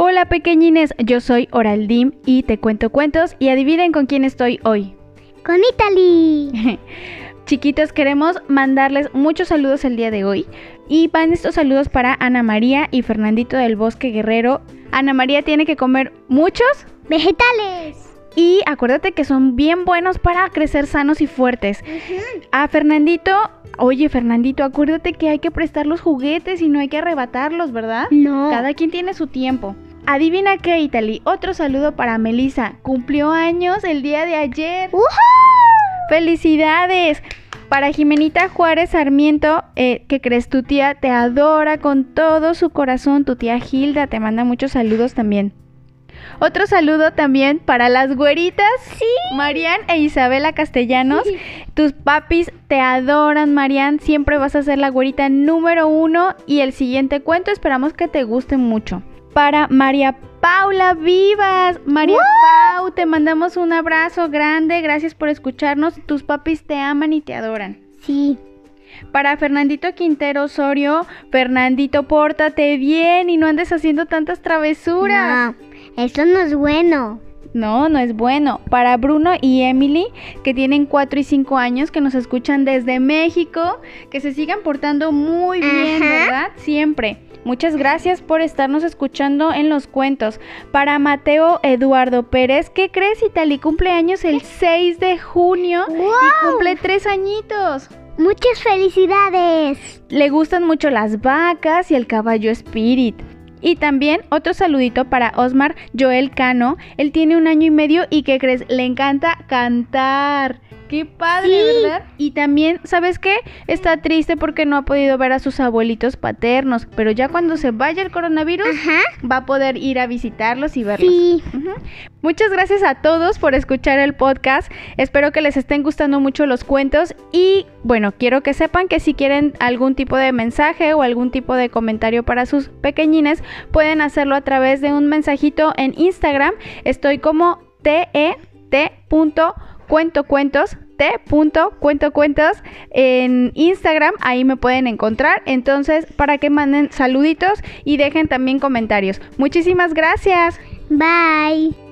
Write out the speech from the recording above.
Hola pequeñines, yo soy Oraldim y te cuento cuentos y adivinen con quién estoy hoy. Con Italy. Chiquitos, queremos mandarles muchos saludos el día de hoy. Y van estos saludos para Ana María y Fernandito del Bosque Guerrero. Ana María tiene que comer muchos Vegetales. y acuérdate que son bien buenos para crecer sanos y fuertes. A Fernandito, oye Fernandito, acuérdate que hay que prestar los juguetes y no hay que arrebatarlos, ¿verdad? No. Cada quien tiene su tiempo. Adivina qué, Italy. Otro saludo para Melissa. Cumplió años el día de ayer. ¡Woohoo! ¡Felicidades! Para Jimenita Juárez Sarmiento, eh, que crees tu tía te adora con todo su corazón. Tu tía Hilda te manda muchos saludos también. Otro saludo también para las güeritas. Sí. Marian e Isabela Castellanos. Tus papis te adoran, Marian. Siempre vas a ser la güerita número uno. Y el siguiente cuento esperamos que te guste mucho. Para María Paula Vivas. María Pau, te mandamos un abrazo grande. Gracias por escucharnos. Tus papis te aman y te adoran. Sí. Para Fernandito Quintero Osorio, Fernandito, pórtate bien y no andes haciendo tantas travesuras. No, eso no es bueno. No, no es bueno. Para Bruno y Emily, que tienen 4 y 5 años, que nos escuchan desde México, que se sigan portando muy bien, Ajá. ¿verdad? Siempre. Muchas gracias por estarnos escuchando en los cuentos. Para Mateo Eduardo Pérez, ¿qué crees, Itali? Cumpleaños el 6 de junio y ¡Guau! cumple 3 añitos. Muchas felicidades. Le gustan mucho las vacas y el caballo Spirit. Y también otro saludito para Osmar Joel Cano. Él tiene un año y medio y ¿qué crees? Le encanta cantar. ¡Qué padre, Sí. verdad! Y también, ¿sabes qué? Está triste porque no ha podido ver a sus abuelitos paternos. Pero ya cuando se vaya el coronavirus, Ajá. va a poder ir a visitarlos y verlos. Sí. Muchas gracias a todos por escuchar el podcast. Espero que les estén gustando mucho los cuentos y bueno, quiero que sepan que si quieren algún tipo de mensaje o algún tipo de comentario para sus pequeñines, pueden hacerlo a través de un mensajito en Instagram. Estoy como tet.cuentocuentos t.cuentocuentos en Instagram, ahí me pueden encontrar. Entonces, para que manden saluditos y dejen también comentarios. Muchísimas gracias. Bye.